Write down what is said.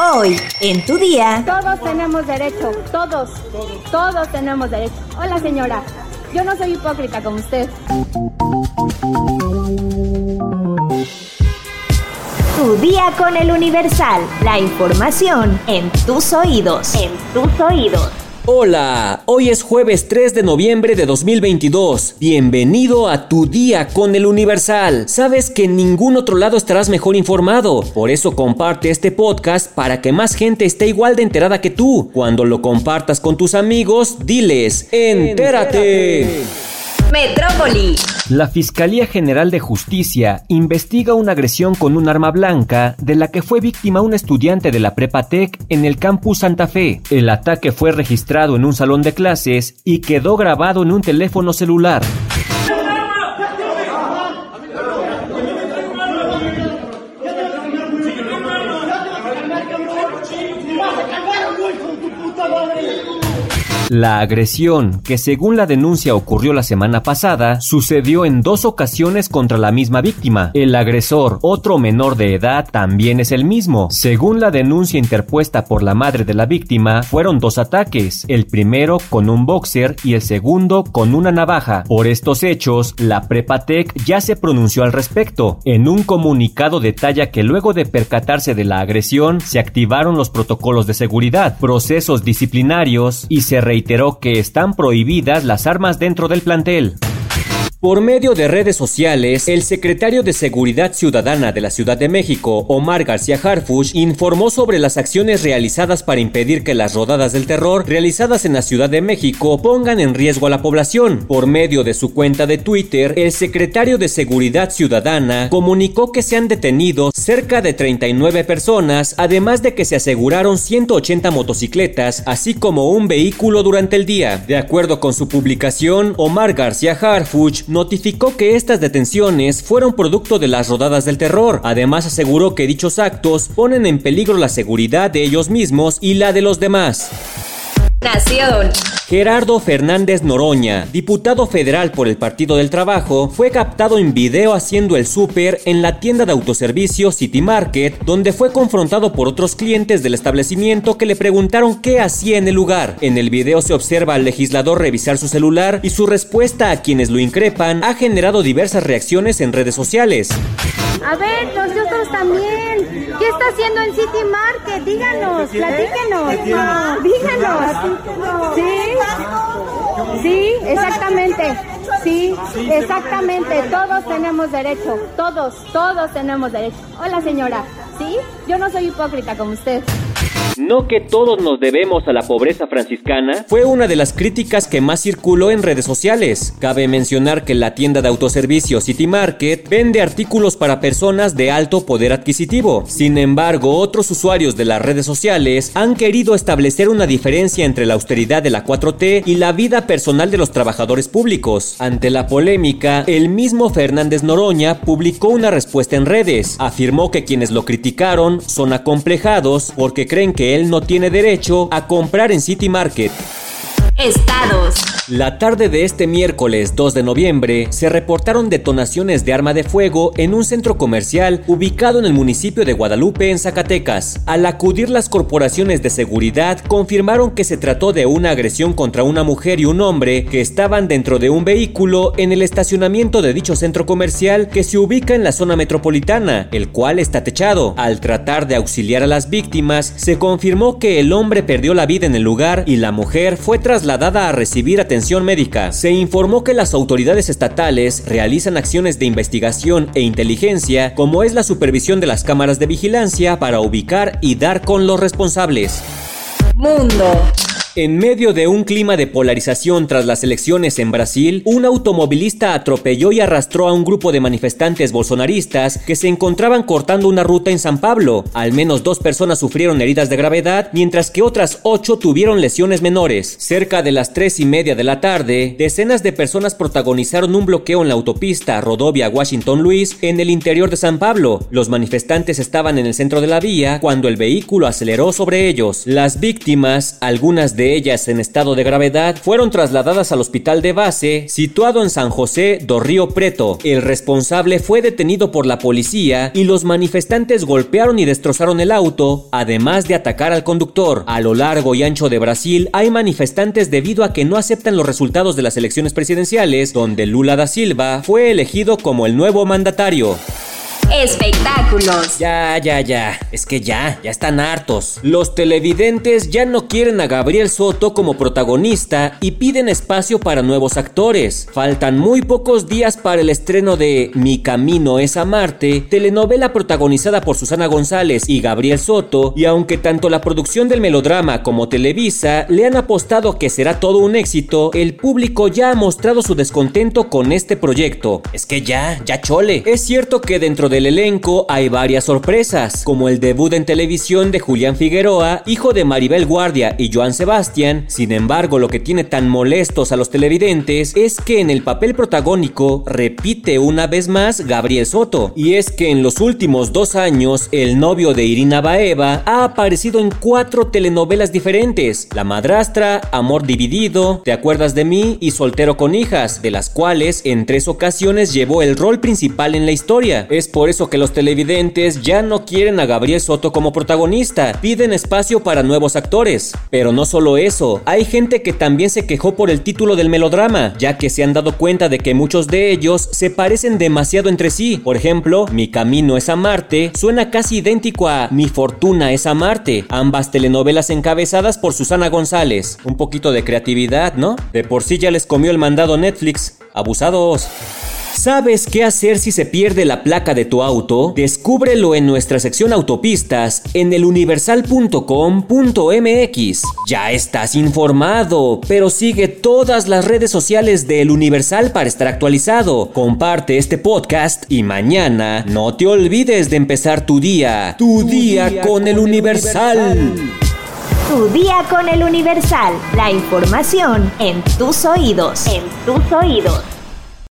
Hoy, en tu día. Todos tenemos derecho, todos, todos tenemos derecho. Hola señora, yo no soy hipócrita como usted. Tu día con el Universal. La información en tus oídos. En tus oídos. Hola, hoy es jueves 3 de noviembre de 2022. Bienvenido a tu día con el Universal. Sabes que en ningún otro lado estarás mejor informado. Por eso comparte este podcast para que más gente esté igual de enterada que tú. Cuando lo compartas con tus amigos, diles, entérate. Metrópoli. La Fiscalía General de Justicia investiga una agresión con un arma blanca de la que fue víctima un estudiante de la Prepa Tech en el campus Santa Fe. El ataque fue registrado en un salón de clases y quedó grabado en un teléfono celular. La agresión, que según la denuncia ocurrió la semana pasada, sucedió en dos ocasiones contra la misma víctima. El agresor, otro menor de edad, también es el mismo. Según la denuncia interpuesta por la madre de la víctima, fueron dos ataques, el primero con un boxer y el segundo con una navaja. Por estos hechos, la Prepatec ya se pronunció al respecto. En un comunicado detalla que luego de percatarse de la agresión, se activaron los protocolos de seguridad, procesos disciplinarios y se reiteró que están prohibidas las armas dentro del plantel. Por medio de redes sociales, el secretario de Seguridad Ciudadana de la Ciudad de México, Omar García Harfush, informó sobre las acciones realizadas para impedir que las rodadas del terror realizadas en la Ciudad de México pongan en riesgo a la población. Por medio de su cuenta de Twitter, el secretario de Seguridad Ciudadana comunicó que se han detenido cerca de 39 personas, además de que se aseguraron 180 motocicletas, así como un vehículo durante el día. De acuerdo con su publicación, Omar García Harfuch notificó que estas detenciones fueron producto de las rodadas del terror. Además aseguró que dichos actos ponen en peligro la seguridad de ellos mismos y la de los demás. Nación. Gerardo Fernández Noroña, diputado federal por el Partido del Trabajo, fue captado en video haciendo el súper en la tienda de autoservicio City Market, donde fue confrontado por otros clientes del establecimiento que le preguntaron qué hacía en el lugar. En el video se observa al legislador revisar su celular y su respuesta a quienes lo increpan ha generado diversas reacciones en redes sociales. A ver, nosotros también. ¿Qué está haciendo en City Market? Díganos, platíquenos. Díganos. ¿Sí? Sí, exactamente. Sí, exactamente. Todos tenemos derecho. Todos, todos tenemos derecho. Hola, señora. ¿Sí? Yo no soy hipócrita como usted. No que todos nos debemos a la pobreza franciscana fue una de las críticas que más circuló en redes sociales. Cabe mencionar que la tienda de autoservicio City Market vende artículos para personas de alto poder adquisitivo. Sin embargo, otros usuarios de las redes sociales han querido establecer una diferencia entre la austeridad de la 4T y la vida personal de los trabajadores públicos. Ante la polémica, el mismo Fernández Noroña publicó una respuesta en redes. Afirmó que quienes lo criticaron son acomplejados porque creen que él no tiene derecho a comprar en City Market. Estados. La tarde de este miércoles 2 de noviembre se reportaron detonaciones de arma de fuego en un centro comercial ubicado en el municipio de Guadalupe, en Zacatecas. Al acudir las corporaciones de seguridad confirmaron que se trató de una agresión contra una mujer y un hombre que estaban dentro de un vehículo en el estacionamiento de dicho centro comercial que se ubica en la zona metropolitana, el cual está techado. Al tratar de auxiliar a las víctimas, se confirmó que el hombre perdió la vida en el lugar y la mujer fue trasladada a recibir atención médica. Se informó que las autoridades estatales realizan acciones de investigación e inteligencia, como es la supervisión de las cámaras de vigilancia para ubicar y dar con los responsables. Mundo. En medio de un clima de polarización tras las elecciones en Brasil, un automovilista atropelló y arrastró a un grupo de manifestantes bolsonaristas que se encontraban cortando una ruta en San Pablo. Al menos dos personas sufrieron heridas de gravedad, mientras que otras ocho tuvieron lesiones menores. Cerca de las tres y media de la tarde, decenas de personas protagonizaron un bloqueo en la autopista Rodovia-Washington Luis en el interior de San Pablo. Los manifestantes estaban en el centro de la vía cuando el vehículo aceleró sobre ellos. Las víctimas, algunas de ellas en estado de gravedad fueron trasladadas al hospital de base situado en San José do Río Preto. El responsable fue detenido por la policía y los manifestantes golpearon y destrozaron el auto, además de atacar al conductor. A lo largo y ancho de Brasil hay manifestantes debido a que no aceptan los resultados de las elecciones presidenciales, donde Lula da Silva fue elegido como el nuevo mandatario. Espectáculos. Ya, ya, ya. Es que ya, ya están hartos. Los televidentes ya no quieren a Gabriel Soto como protagonista y piden espacio para nuevos actores. Faltan muy pocos días para el estreno de Mi Camino es a Marte, telenovela protagonizada por Susana González y Gabriel Soto, y aunque tanto la producción del melodrama como Televisa le han apostado que será todo un éxito, el público ya ha mostrado su descontento con este proyecto. Es que ya, ya chole. Es cierto que dentro de el elenco hay varias sorpresas, como el debut en televisión de Julián Figueroa, hijo de Maribel Guardia y Joan Sebastián. Sin embargo, lo que tiene tan molestos a los televidentes es que en el papel protagónico repite una vez más Gabriel Soto. Y es que en los últimos dos años, el novio de Irina Baeva ha aparecido en cuatro telenovelas diferentes: La Madrastra, Amor Dividido, Te Acuerdas de mí y Soltero con Hijas, de las cuales en tres ocasiones llevó el rol principal en la historia. Es por eso que los televidentes ya no quieren a Gabriel Soto como protagonista, piden espacio para nuevos actores. Pero no solo eso, hay gente que también se quejó por el título del melodrama, ya que se han dado cuenta de que muchos de ellos se parecen demasiado entre sí. Por ejemplo, Mi camino es a Marte suena casi idéntico a Mi fortuna es a Marte, ambas telenovelas encabezadas por Susana González. Un poquito de creatividad, ¿no? De por sí ya les comió el mandado Netflix. Abusados. ¿Sabes qué hacer si se pierde la placa de tu auto? Descúbrelo en nuestra sección autopistas en eluniversal.com.mx. Ya estás informado, pero sigue todas las redes sociales de El Universal para estar actualizado. Comparte este podcast y mañana no te olvides de empezar tu día. Tu, día, con, El Universal. Tu día con El Universal. La información en tus oídos. En tus oídos.